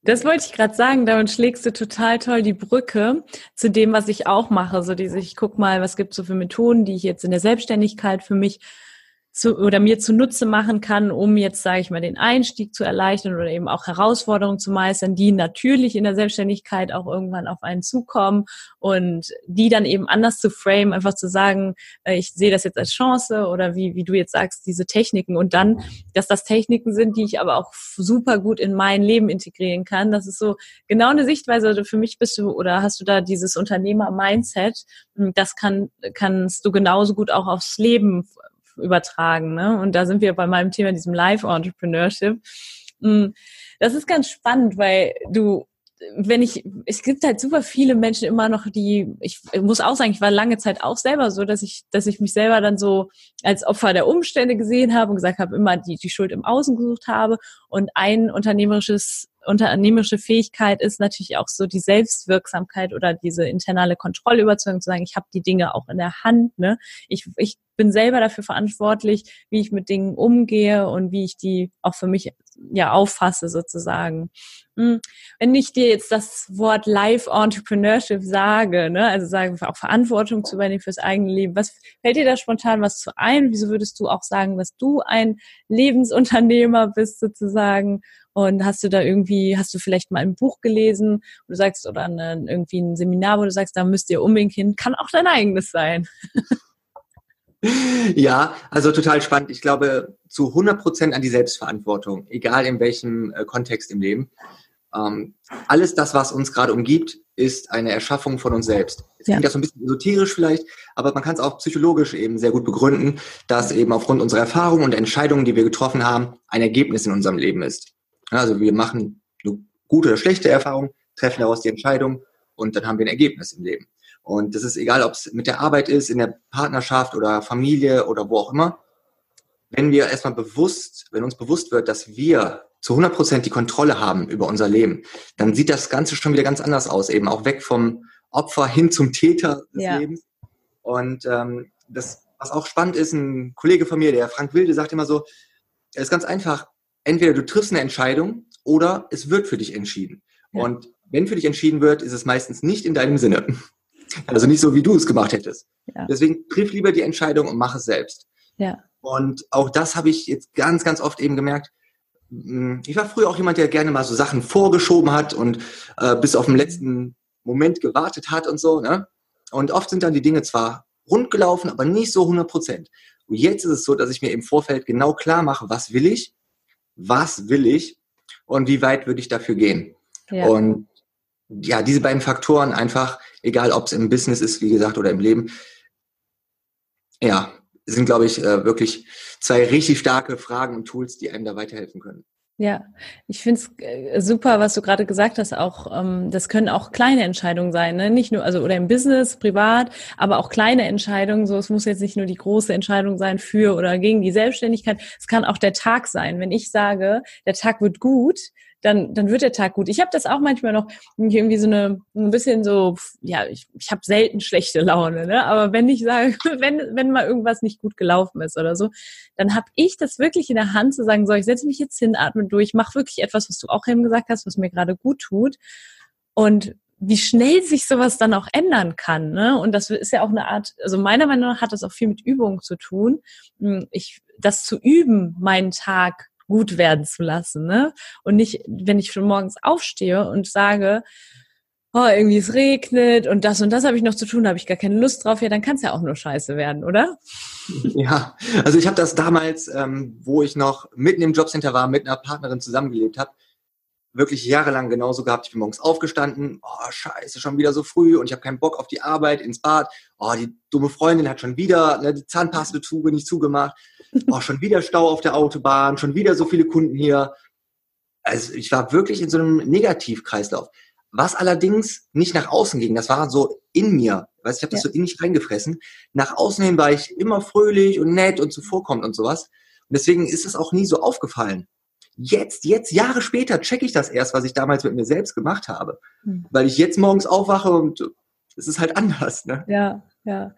Das wollte ich gerade sagen, damit schlägst du total toll die Brücke zu dem, was ich auch mache. So diese, ich guck mal, was gibt es so für Methoden, die ich jetzt in der Selbstständigkeit für mich zu, oder mir zunutze machen kann, um jetzt, sage ich mal, den Einstieg zu erleichtern oder eben auch Herausforderungen zu meistern, die natürlich in der Selbstständigkeit auch irgendwann auf einen zukommen und die dann eben anders zu frame, einfach zu sagen, äh, ich sehe das jetzt als Chance oder wie, wie du jetzt sagst, diese Techniken und dann, dass das Techniken sind, die ich aber auch super gut in mein Leben integrieren kann. Das ist so genau eine Sichtweise. Also für mich bist du oder hast du da dieses Unternehmer-Mindset. Das kann, kannst du genauso gut auch aufs Leben übertragen. Ne? Und da sind wir bei meinem Thema, diesem Live-Entrepreneurship. Mm, das ist ganz spannend, weil du wenn ich, es gibt halt super viele Menschen immer noch, die, ich muss auch sagen, ich war lange Zeit auch selber so, dass ich, dass ich mich selber dann so als Opfer der Umstände gesehen habe und gesagt habe, immer die, die Schuld im Außen gesucht habe. Und ein unternehmerisches unternehmerische Fähigkeit ist natürlich auch so die Selbstwirksamkeit oder diese internale Kontrollüberzeugung zu sagen, ich habe die Dinge auch in der Hand. Ne? Ich, ich bin selber dafür verantwortlich, wie ich mit Dingen umgehe und wie ich die auch für mich ja auffasse sozusagen. Hm, wenn ich dir jetzt das Wort Life Entrepreneurship sage, ne, also sagen auch Verantwortung zu übernehmen fürs eigene Leben, was fällt dir da spontan was zu ein? Wieso würdest du auch sagen, dass du ein Lebensunternehmer bist sozusagen? Und hast du da irgendwie, hast du vielleicht mal ein Buch gelesen, wo du sagst, oder eine, irgendwie ein Seminar, wo du sagst, da müsst ihr unbedingt hin, kann auch dein eigenes sein. Ja, also total spannend. Ich glaube zu 100 Prozent an die Selbstverantwortung, egal in welchem äh, Kontext im Leben. Ähm, alles das, was uns gerade umgibt, ist eine Erschaffung von uns selbst. Es ja. klingt das so ein bisschen esoterisch vielleicht, aber man kann es auch psychologisch eben sehr gut begründen, dass eben aufgrund unserer Erfahrungen und Entscheidungen, die wir getroffen haben, ein Ergebnis in unserem Leben ist. Also wir machen eine gute oder schlechte Erfahrung, treffen daraus die Entscheidung und dann haben wir ein Ergebnis im Leben. Und das ist egal, ob es mit der Arbeit ist, in der Partnerschaft oder Familie oder wo auch immer. Wenn wir erstmal bewusst, wenn uns bewusst wird, dass wir zu 100 Prozent die Kontrolle haben über unser Leben, dann sieht das Ganze schon wieder ganz anders aus, eben auch weg vom Opfer hin zum Täter des ja. Lebens. Und ähm, das, was auch spannend ist, ein Kollege von mir, der Frank Wilde, sagt immer so, es ist ganz einfach, entweder du triffst eine Entscheidung oder es wird für dich entschieden. Ja. Und wenn für dich entschieden wird, ist es meistens nicht in deinem Sinne. Also nicht so, wie du es gemacht hättest. Ja. Deswegen triff lieber die Entscheidung und mach es selbst. Ja. Und auch das habe ich jetzt ganz, ganz oft eben gemerkt, hm, ich war früher auch jemand, der gerne mal so Sachen vorgeschoben hat und äh, bis auf den letzten Moment gewartet hat und so. Ne? Und oft sind dann die Dinge zwar rund gelaufen, aber nicht so 100 Prozent. Und jetzt ist es so, dass ich mir im Vorfeld genau klar mache, was will ich, was will ich und wie weit würde ich dafür gehen. Ja. Und ja, diese beiden Faktoren einfach, egal ob es im Business ist, wie gesagt, oder im Leben, ja, sind, glaube ich, äh, wirklich zwei richtig starke Fragen und Tools, die einem da weiterhelfen können. Ja, ich finde es äh, super, was du gerade gesagt hast. Auch ähm, das können auch kleine Entscheidungen sein, ne? Nicht nur also oder im Business, privat, aber auch kleine Entscheidungen. So, es muss jetzt nicht nur die große Entscheidung sein für oder gegen die Selbstständigkeit. Es kann auch der Tag sein. Wenn ich sage, der Tag wird gut, dann, dann wird der Tag gut. Ich habe das auch manchmal noch irgendwie so eine ein bisschen so, ja, ich, ich habe selten schlechte Laune, ne? Aber wenn ich sage, wenn, wenn mal irgendwas nicht gut gelaufen ist oder so, dann habe ich das wirklich in der Hand zu sagen, so, ich setze mich jetzt hin, atme durch, mach wirklich etwas, was du auch eben gesagt hast, was mir gerade gut tut. Und wie schnell sich sowas dann auch ändern kann. Ne? Und das ist ja auch eine Art, also meiner Meinung nach hat das auch viel mit Übung zu tun. Hm, ich, das zu üben, meinen Tag gut werden zu lassen. Ne? Und nicht, wenn ich schon morgens aufstehe und sage, oh, irgendwie es regnet und das und das habe ich noch zu tun, habe ich gar keine Lust drauf, ja, dann kann es ja auch nur scheiße werden, oder? Ja, also ich habe das damals, ähm, wo ich noch mitten im Jobcenter war, mit einer Partnerin zusammengelebt habe, wirklich jahrelang genauso gehabt. Ich bin morgens aufgestanden, oh scheiße, schon wieder so früh und ich habe keinen Bock auf die Arbeit, ins Bad. Oh, die dumme Freundin hat schon wieder ne, die Zahnpastatube nicht zugemacht. Oh, schon wieder Stau auf der Autobahn, schon wieder so viele Kunden hier. Also ich war wirklich in so einem Negativkreislauf. Was allerdings nicht nach außen ging, das war so in mir. Weißt, ich habe das ja. so in mich reingefressen. Nach außen hin war ich immer fröhlich und nett und zuvorkommend und sowas. Und deswegen ist es auch nie so aufgefallen. Jetzt, jetzt, Jahre später, checke ich das erst, was ich damals mit mir selbst gemacht habe. Hm. Weil ich jetzt morgens aufwache und es ist halt anders. Ne? Ja, ja.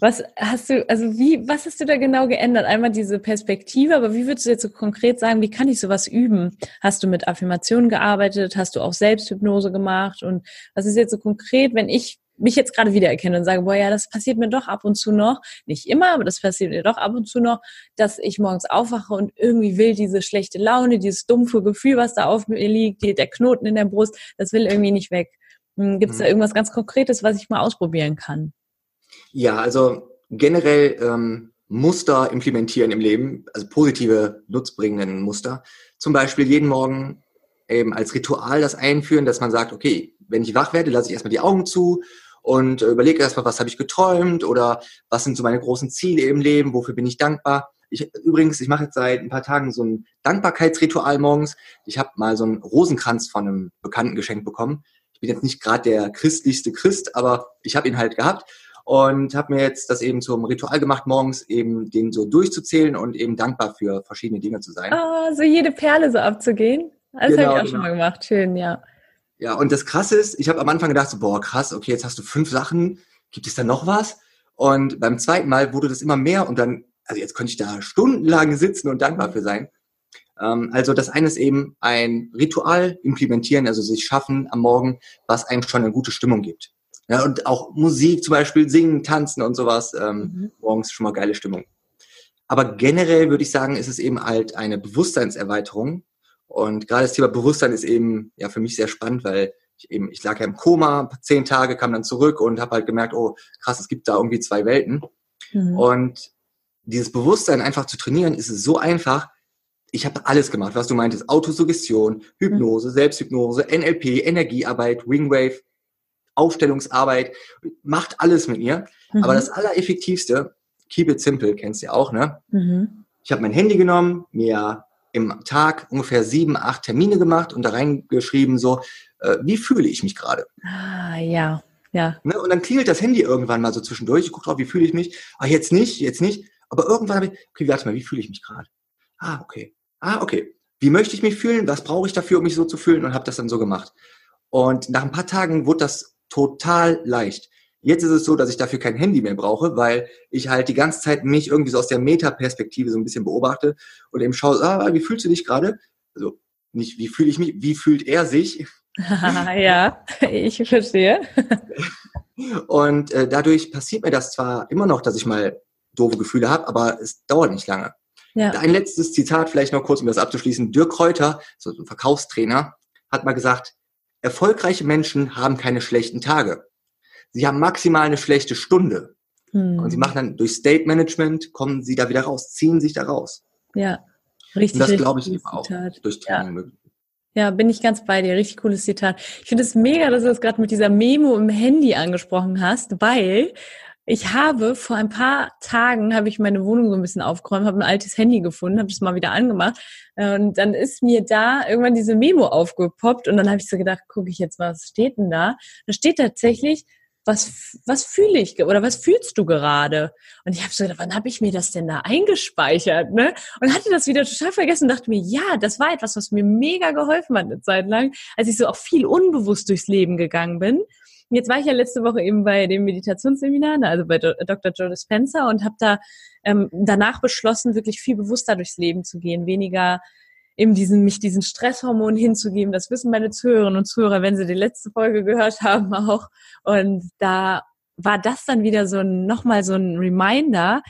Was hast du, also wie, was hast du da genau geändert? Einmal diese Perspektive, aber wie würdest du jetzt so konkret sagen, wie kann ich sowas üben? Hast du mit Affirmationen gearbeitet? Hast du auch Selbsthypnose gemacht? Und was ist jetzt so konkret, wenn ich mich jetzt gerade wiedererkenne und sage, boah, ja, das passiert mir doch ab und zu noch, nicht immer, aber das passiert mir doch ab und zu noch, dass ich morgens aufwache und irgendwie will diese schlechte Laune, dieses dumpfe Gefühl, was da auf mir liegt, der Knoten in der Brust, das will irgendwie nicht weg. Hm, Gibt es da mhm. irgendwas ganz Konkretes, was ich mal ausprobieren kann? Ja, also generell ähm, Muster implementieren im Leben, also positive, nutzbringenden Muster. Zum Beispiel jeden Morgen eben als Ritual das einführen, dass man sagt, okay, wenn ich wach werde, lasse ich erstmal die Augen zu und äh, überlege erstmal, was habe ich geträumt oder was sind so meine großen Ziele im Leben, wofür bin ich dankbar. Ich, übrigens, ich mache jetzt seit ein paar Tagen so ein Dankbarkeitsritual morgens. Ich habe mal so einen Rosenkranz von einem Bekannten geschenkt bekommen. Ich bin jetzt nicht gerade der christlichste Christ, aber ich habe ihn halt gehabt und habe mir jetzt das eben zum Ritual gemacht, morgens eben den so durchzuzählen und eben dankbar für verschiedene Dinge zu sein. Ah, so jede Perle so abzugehen. Das genau, habe ich auch genau. schon mal gemacht. Schön, ja. Ja, und das Krasse ist, ich habe am Anfang gedacht, so, boah, krass, okay, jetzt hast du fünf Sachen, gibt es da noch was? Und beim zweiten Mal wurde das immer mehr und dann, also jetzt könnte ich da stundenlang sitzen und dankbar für sein. Ähm, also das eine ist eben ein Ritual implementieren, also sich schaffen am Morgen, was einem schon eine gute Stimmung gibt. Ja, und auch Musik zum Beispiel, singen, tanzen und sowas. Ähm, mhm. Morgens schon mal geile Stimmung. Aber generell würde ich sagen, ist es eben halt eine Bewusstseinserweiterung. Und gerade das Thema Bewusstsein ist eben ja für mich sehr spannend, weil ich eben, ich lag ja im Koma, zehn Tage, kam dann zurück und habe halt gemerkt, oh krass, es gibt da irgendwie zwei Welten. Mhm. Und dieses Bewusstsein einfach zu trainieren, ist so einfach. Ich habe alles gemacht, was du meintest. Autosuggestion, Hypnose, mhm. Selbsthypnose, NLP, Energiearbeit, Wingwave, Aufstellungsarbeit, macht alles mit mir. Mhm. Aber das Allereffektivste, keep it simple, kennst du ja auch, ne? Mhm. Ich habe mein Handy genommen, mir im Tag ungefähr sieben, acht Termine gemacht und da reingeschrieben so, äh, wie fühle ich mich gerade? Ah, ja, ja. Ne? Und dann klingelt das Handy irgendwann mal so zwischendurch. Ich gucke drauf, wie fühle ich mich? Ah, jetzt nicht, jetzt nicht. Aber irgendwann habe ich, okay, warte mal, wie fühle ich mich gerade? Ah, okay. Ah, okay. Wie möchte ich mich fühlen? Was brauche ich dafür, um mich so zu fühlen? Und habe das dann so gemacht. Und nach ein paar Tagen wurde das total leicht. Jetzt ist es so, dass ich dafür kein Handy mehr brauche, weil ich halt die ganze Zeit mich irgendwie so aus der Metaperspektive so ein bisschen beobachte und eben schaue, ah, wie fühlst du dich gerade? Also nicht, wie fühle ich mich, wie fühlt er sich? ja, ich verstehe. und äh, dadurch passiert mir das zwar immer noch, dass ich mal doofe Gefühle habe, aber es dauert nicht lange. Ja. Ein letztes Zitat, vielleicht noch kurz, um das abzuschließen. Dirk Kräuter, so ein Verkaufstrainer, hat mal gesagt, erfolgreiche Menschen haben keine schlechten Tage. Sie haben maximal eine schlechte Stunde. Hm. Und sie machen dann durch State Management, kommen sie da wieder raus, ziehen sich da raus. Ja, richtig. Und das glaube ich eben auch durch Training ja. möglich. Ja, bin ich ganz bei dir. Richtig cooles Zitat. Ich finde es mega, dass du das gerade mit dieser Memo im Handy angesprochen hast, weil ich habe vor ein paar Tagen habe ich meine Wohnung so ein bisschen aufgeräumt, habe ein altes Handy gefunden, habe das mal wieder angemacht und dann ist mir da irgendwann diese Memo aufgepoppt und dann habe ich so gedacht, gucke ich jetzt mal, was steht denn da? Da steht tatsächlich was, was fühle ich oder was fühlst du gerade? Und ich habe so gedacht, wann habe ich mir das denn da eingespeichert? Ne? Und hatte das wieder total vergessen und dachte mir, ja, das war etwas, was mir mega geholfen hat eine Zeit lang, als ich so auch viel unbewusst durchs Leben gegangen bin. Jetzt war ich ja letzte Woche eben bei dem Meditationsseminar, ne, also bei Dr. Joe Dispenza und habe da ähm, danach beschlossen, wirklich viel bewusster durchs Leben zu gehen, weniger eben diesen, mich diesen Stresshormon hinzugeben. Das wissen meine Zuhörerinnen und Zuhörer, wenn sie die letzte Folge gehört haben auch. Und da war das dann wieder so ein, nochmal so ein Reminder,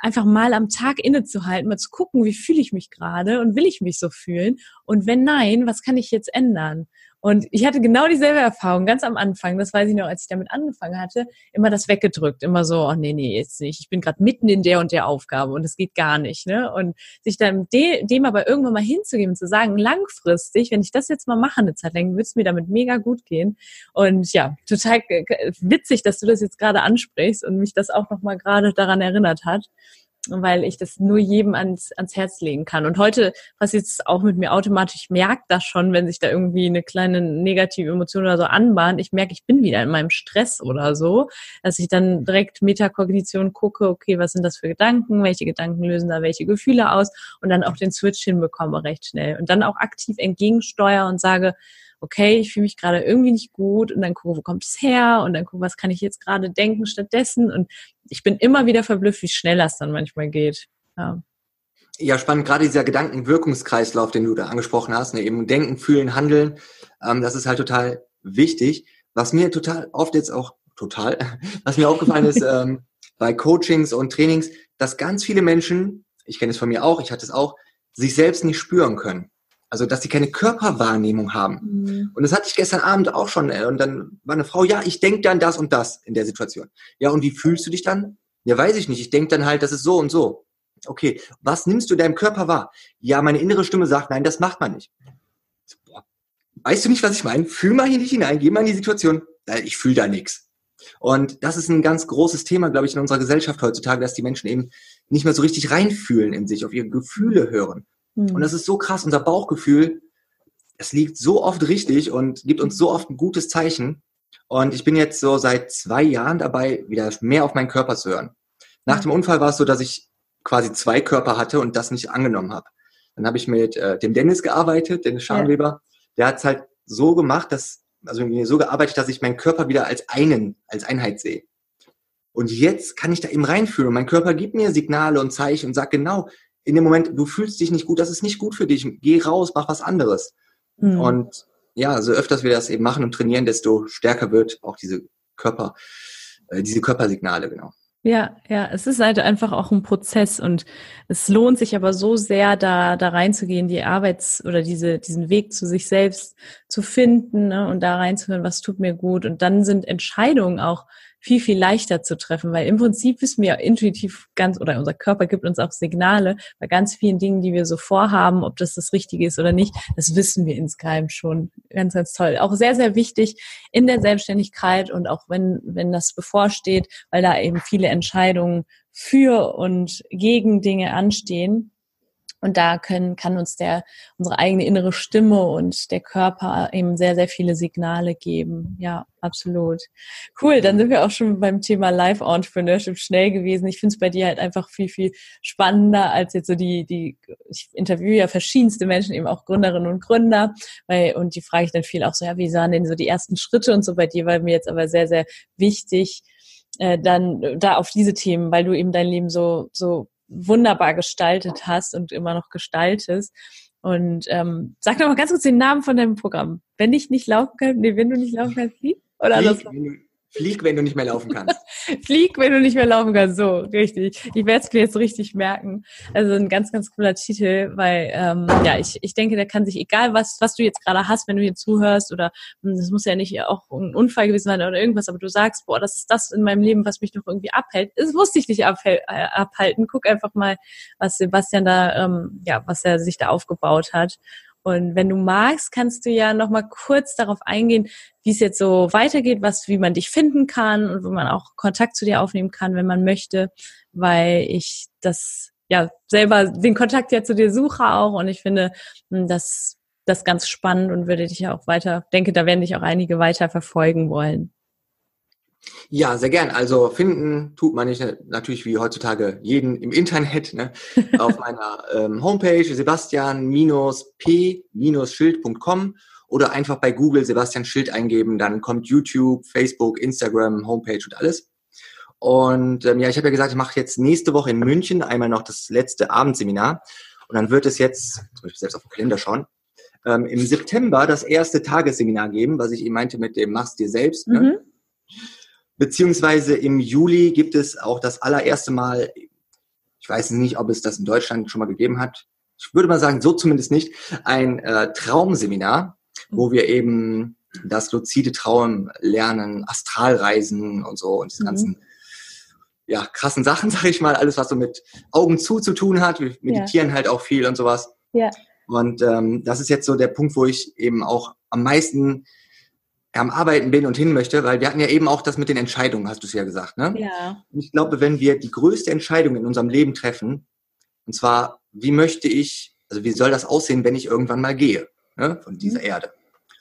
einfach mal am Tag innezuhalten, mal zu gucken, wie fühle ich mich gerade und will ich mich so fühlen? Und wenn nein, was kann ich jetzt ändern? Und ich hatte genau dieselbe Erfahrung ganz am Anfang, das weiß ich noch, als ich damit angefangen hatte, immer das weggedrückt, immer so, oh nee, nee, jetzt nicht. Ich bin gerade mitten in der und der Aufgabe und es geht gar nicht. Ne? Und sich dann de dem aber irgendwann mal hinzugeben, zu sagen, langfristig, wenn ich das jetzt mal mache eine Zeit lang, wird es mir damit mega gut gehen. Und ja, total witzig, dass du das jetzt gerade ansprichst und mich das auch nochmal gerade daran erinnert hat weil ich das nur jedem ans, ans Herz legen kann. Und heute passiert es auch mit mir automatisch. Ich merke das schon, wenn sich da irgendwie eine kleine negative Emotion oder so anbahnt. Ich merke, ich bin wieder in meinem Stress oder so, dass ich dann direkt Metakognition gucke, okay, was sind das für Gedanken, welche Gedanken lösen da welche Gefühle aus und dann auch den Switch hinbekomme recht schnell. Und dann auch aktiv entgegensteuere und sage, okay, ich fühle mich gerade irgendwie nicht gut und dann gucke, wo kommt es her und dann gucke, was kann ich jetzt gerade denken stattdessen und ich bin immer wieder verblüfft, wie schnell das dann manchmal geht. Ja. Ja, spannend, gerade dieser Gedankenwirkungskreislauf, den du da angesprochen hast, ne, eben denken, fühlen, handeln, ähm, das ist halt total wichtig. Was mir total oft jetzt auch, total, was mir aufgefallen ist ähm, bei Coachings und Trainings, dass ganz viele Menschen, ich kenne es von mir auch, ich hatte es auch, sich selbst nicht spüren können. Also, dass sie keine Körperwahrnehmung haben. Mhm. Und das hatte ich gestern Abend auch schon. Äh, und dann war eine Frau, ja, ich denke dann das und das in der Situation. Ja, und wie fühlst du dich dann? Ja, weiß ich nicht. Ich denke dann halt, das ist so und so. Okay, was nimmst du deinem Körper wahr? Ja, meine innere Stimme sagt, nein, das macht man nicht. Weißt du nicht, was ich meine? Fühl mal hier nicht hinein, geh mal in die Situation. Ich fühle da nichts. Und das ist ein ganz großes Thema, glaube ich, in unserer Gesellschaft heutzutage, dass die Menschen eben nicht mehr so richtig reinfühlen in sich, auf ihre Gefühle hören. Mhm. Und das ist so krass, unser Bauchgefühl, es liegt so oft richtig und gibt uns so oft ein gutes Zeichen. Und ich bin jetzt so seit zwei Jahren dabei, wieder mehr auf meinen Körper zu hören. Nach dem Unfall war es so, dass ich quasi zwei Körper hatte und das nicht angenommen habe. Dann habe ich mit äh, dem Dennis gearbeitet, Dennis Scharnweber. Ja. Der hat es halt so gemacht, dass, also mir so gearbeitet, dass ich meinen Körper wieder als einen, als Einheit sehe. Und jetzt kann ich da eben reinfühlen. Und mein Körper gibt mir Signale und Zeichen und sagt genau, in dem Moment, du fühlst dich nicht gut, das ist nicht gut für dich, geh raus, mach was anderes. Mhm. Und ja, so öfters wir das eben machen und trainieren, desto stärker wird auch diese Körper, äh, diese Körpersignale, genau. Ja, ja, es ist halt einfach auch ein Prozess und es lohnt sich aber so sehr, da, da reinzugehen, die Arbeits- oder diese, diesen Weg zu sich selbst zu finden ne, und da reinzuhören, was tut mir gut. Und dann sind Entscheidungen auch viel, viel leichter zu treffen, weil im Prinzip wissen wir intuitiv ganz, oder unser Körper gibt uns auch Signale bei ganz vielen Dingen, die wir so vorhaben, ob das das Richtige ist oder nicht, das wissen wir insgeheim schon. Ganz, ganz toll. Auch sehr, sehr wichtig in der Selbstständigkeit und auch wenn, wenn das bevorsteht, weil da eben viele Entscheidungen für und gegen Dinge anstehen, und da können, kann uns der, unsere eigene innere Stimme und der Körper eben sehr, sehr viele Signale geben. Ja, absolut. Cool, dann sind wir auch schon beim Thema Live-Entrepreneurship schnell gewesen. Ich finde es bei dir halt einfach viel, viel spannender als jetzt so die, die, ich interviewe ja verschiedenste Menschen, eben auch Gründerinnen und Gründer, weil, und die frage ich dann viel auch so, ja, wie sahen denn so die ersten Schritte und so bei dir, weil mir jetzt aber sehr, sehr wichtig, äh, dann da auf diese Themen, weil du eben dein Leben so, so wunderbar gestaltet hast und immer noch gestaltest. Und ähm, sag doch mal ganz kurz den Namen von deinem Programm. Wenn ich nicht laufen kann, nee, wenn du nicht laufen kannst, wie? Oder alles? Flieg, wenn du nicht mehr laufen kannst. Flieg, wenn du nicht mehr laufen kannst. So, richtig. Ich werde es mir jetzt richtig merken. Also ein ganz, ganz cooler Titel, weil ähm, ja, ich, ich denke, der kann sich, egal was, was du jetzt gerade hast, wenn du hier zuhörst, oder hm, das muss ja nicht auch ein Unfall gewesen sein oder irgendwas, aber du sagst, boah, das ist das in meinem Leben, was mich noch irgendwie abhält. Das wusste ich nicht äh, abhalten. Guck einfach mal, was Sebastian da, ähm, ja, was er sich da aufgebaut hat. Und wenn du magst, kannst du ja noch mal kurz darauf eingehen, wie es jetzt so weitergeht, was, wie man dich finden kann und wo man auch Kontakt zu dir aufnehmen kann, wenn man möchte, weil ich das ja selber den Kontakt ja zu dir suche auch und ich finde hm, das das ganz spannend und würde dich ja auch weiter, denke, da werden dich auch einige weiter verfolgen wollen. Ja, sehr gern. Also finden tut man nicht natürlich wie heutzutage jeden im Internet. Ne? Auf meiner ähm, Homepage sebastian-p-schild.com oder einfach bei Google Sebastian Schild eingeben. Dann kommt YouTube, Facebook, Instagram, Homepage und alles. Und ähm, ja, ich habe ja gesagt, ich mache jetzt nächste Woche in München einmal noch das letzte Abendseminar. Und dann wird es jetzt, zum Beispiel selbst auf den Kalender schauen, ähm, im September das erste Tagesseminar geben, was ich eben meinte mit dem Machst dir selbst. Ne? Mhm. Beziehungsweise im Juli gibt es auch das allererste Mal, ich weiß nicht, ob es das in Deutschland schon mal gegeben hat, ich würde mal sagen, so zumindest nicht, ein äh, Traumseminar, wo wir eben das luzide Traum lernen, Astralreisen und so und diese mhm. ganzen ja, krassen Sachen, sag ich mal, alles, was so mit Augen zu zu tun hat. Wir meditieren ja. halt auch viel und sowas. Ja. Und ähm, das ist jetzt so der Punkt, wo ich eben auch am meisten am Arbeiten bin und hin möchte, weil wir hatten ja eben auch das mit den Entscheidungen, hast du es ja gesagt, ne? Ja. Und ich glaube, wenn wir die größte Entscheidung in unserem Leben treffen, und zwar, wie möchte ich, also wie soll das aussehen, wenn ich irgendwann mal gehe, ne, von dieser mhm. Erde,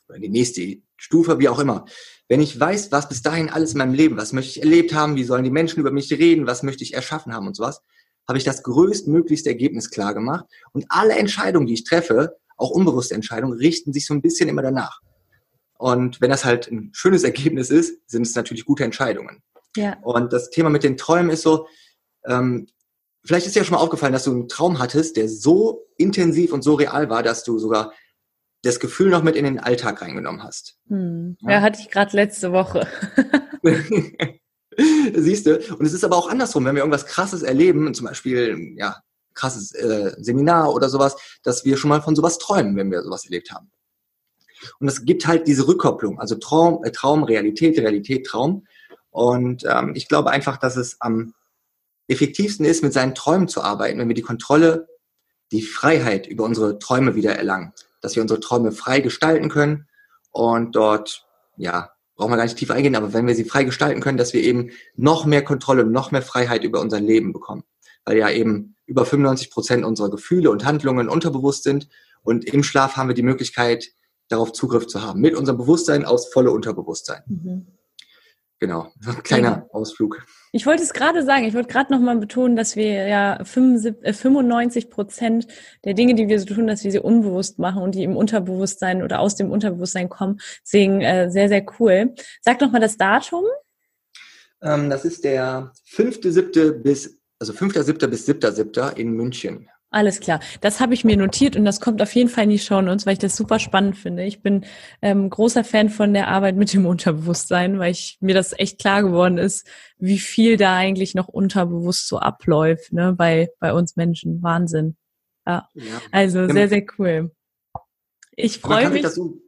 oder in die nächste Stufe, wie auch immer. Wenn ich weiß, was bis dahin alles in meinem Leben, was möchte ich erlebt haben, wie sollen die Menschen über mich reden, was möchte ich erschaffen haben und sowas, habe ich das größtmöglichste Ergebnis klar gemacht. Und alle Entscheidungen, die ich treffe, auch unbewusste Entscheidungen, richten sich so ein bisschen immer danach. Und wenn das halt ein schönes Ergebnis ist, sind es natürlich gute Entscheidungen. Ja. Und das Thema mit den Träumen ist so, ähm, vielleicht ist dir ja schon mal aufgefallen, dass du einen Traum hattest, der so intensiv und so real war, dass du sogar das Gefühl noch mit in den Alltag reingenommen hast. Hm. Ja. ja, hatte ich gerade letzte Woche. Siehst du? Und es ist aber auch andersrum, wenn wir irgendwas Krasses erleben, zum Beispiel, ja, krasses äh, Seminar oder sowas, dass wir schon mal von sowas träumen, wenn wir sowas erlebt haben. Und es gibt halt diese Rückkopplung, also Traum, äh, Traum, Realität, Realität, Traum. Und ähm, ich glaube einfach, dass es am effektivsten ist, mit seinen Träumen zu arbeiten, wenn wir die Kontrolle, die Freiheit über unsere Träume wieder erlangen. Dass wir unsere Träume frei gestalten können und dort, ja, brauchen wir gar nicht tiefer eingehen, aber wenn wir sie frei gestalten können, dass wir eben noch mehr Kontrolle, noch mehr Freiheit über unser Leben bekommen. Weil ja eben über 95 Prozent unserer Gefühle und Handlungen unterbewusst sind und im Schlaf haben wir die Möglichkeit, darauf Zugriff zu haben. Mit unserem Bewusstsein aus volle Unterbewusstsein. Mhm. Genau, ein kleiner ja. Ausflug. Ich wollte es gerade sagen, ich wollte gerade nochmal betonen, dass wir ja 95 äh, Prozent der Dinge, die wir so tun, dass wir sie unbewusst machen und die im Unterbewusstsein oder aus dem Unterbewusstsein kommen. Deswegen äh, sehr, sehr cool. Sag nochmal das Datum. Ähm, das ist der 5.7. bis, also 5.7. bis 7.7. in München. Alles klar. Das habe ich mir notiert und das kommt auf jeden Fall in die Show Notes, weil ich das super spannend finde. Ich bin ähm, großer Fan von der Arbeit mit dem Unterbewusstsein, weil ich mir das echt klar geworden ist, wie viel da eigentlich noch unterbewusst so abläuft, ne, bei, bei uns Menschen. Wahnsinn. Ja. ja. Also sehr, sehr cool. Ich freue mich. So,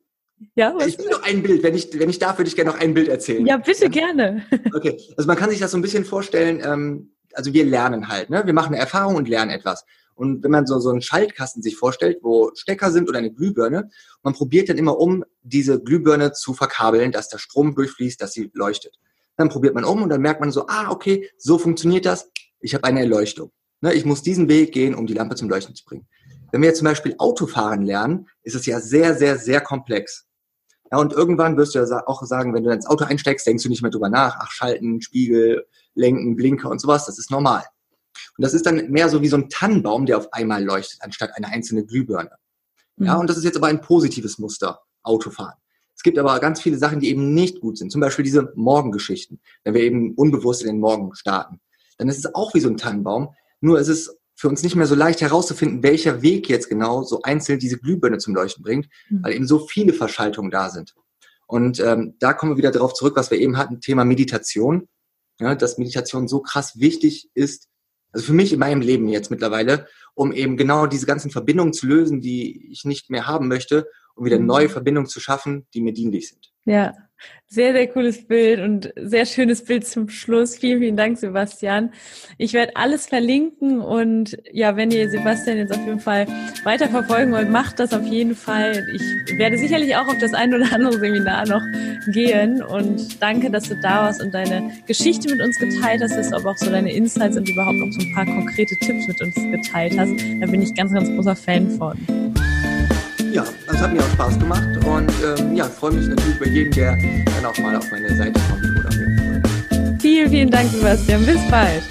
ja, was? Ich will noch ein Bild, wenn ich, wenn ich darf, würde ich gerne noch ein Bild erzählen. Ja, bitte ja? gerne. Okay, also man kann sich das so ein bisschen vorstellen, ähm, also wir lernen halt, ne? Wir machen eine Erfahrung und lernen etwas. Und wenn man so, so einen Schaltkasten sich vorstellt, wo Stecker sind oder eine Glühbirne, man probiert dann immer um, diese Glühbirne zu verkabeln, dass der Strom durchfließt, dass sie leuchtet. Dann probiert man um und dann merkt man so, ah, okay, so funktioniert das. Ich habe eine Erleuchtung. Ne, ich muss diesen Weg gehen, um die Lampe zum Leuchten zu bringen. Wenn wir jetzt zum Beispiel Autofahren lernen, ist es ja sehr, sehr, sehr komplex. Ja, und irgendwann wirst du ja auch sagen, wenn du ins Auto einsteigst, denkst du nicht mehr drüber nach, ach, Schalten, Spiegel, Lenken, Blinker und sowas, das ist normal. Und das ist dann mehr so wie so ein Tannenbaum, der auf einmal leuchtet, anstatt eine einzelne Glühbirne. Mhm. Ja, und das ist jetzt aber ein positives Muster, Autofahren. Es gibt aber ganz viele Sachen, die eben nicht gut sind. Zum Beispiel diese Morgengeschichten, wenn wir eben unbewusst in den Morgen starten. Dann ist es auch wie so ein Tannenbaum, nur ist es für uns nicht mehr so leicht herauszufinden, welcher Weg jetzt genau so einzeln diese Glühbirne zum Leuchten bringt, mhm. weil eben so viele Verschaltungen da sind. Und ähm, da kommen wir wieder darauf zurück, was wir eben hatten, Thema Meditation. Ja, dass Meditation so krass wichtig ist, also für mich in meinem Leben jetzt mittlerweile, um eben genau diese ganzen Verbindungen zu lösen, die ich nicht mehr haben möchte, um wieder mhm. neue Verbindungen zu schaffen, die mir dienlich sind. Ja, sehr, sehr cooles Bild und sehr schönes Bild zum Schluss. Vielen, vielen Dank, Sebastian. Ich werde alles verlinken und ja, wenn ihr Sebastian jetzt auf jeden Fall weiter verfolgen wollt, macht das auf jeden Fall. Ich werde sicherlich auch auf das ein oder andere Seminar noch gehen und danke, dass du da warst und deine Geschichte mit uns geteilt hast, aber auch so deine Insights und überhaupt noch so ein paar konkrete Tipps mit uns geteilt hast. Da bin ich ganz, ganz großer Fan von. Ja, das hat mir auch Spaß gemacht und ähm, ja, freue mich natürlich über jeden, der dann auch mal auf meine Seite kommt oder mir Vielen, vielen Dank, Sebastian. Bis bald.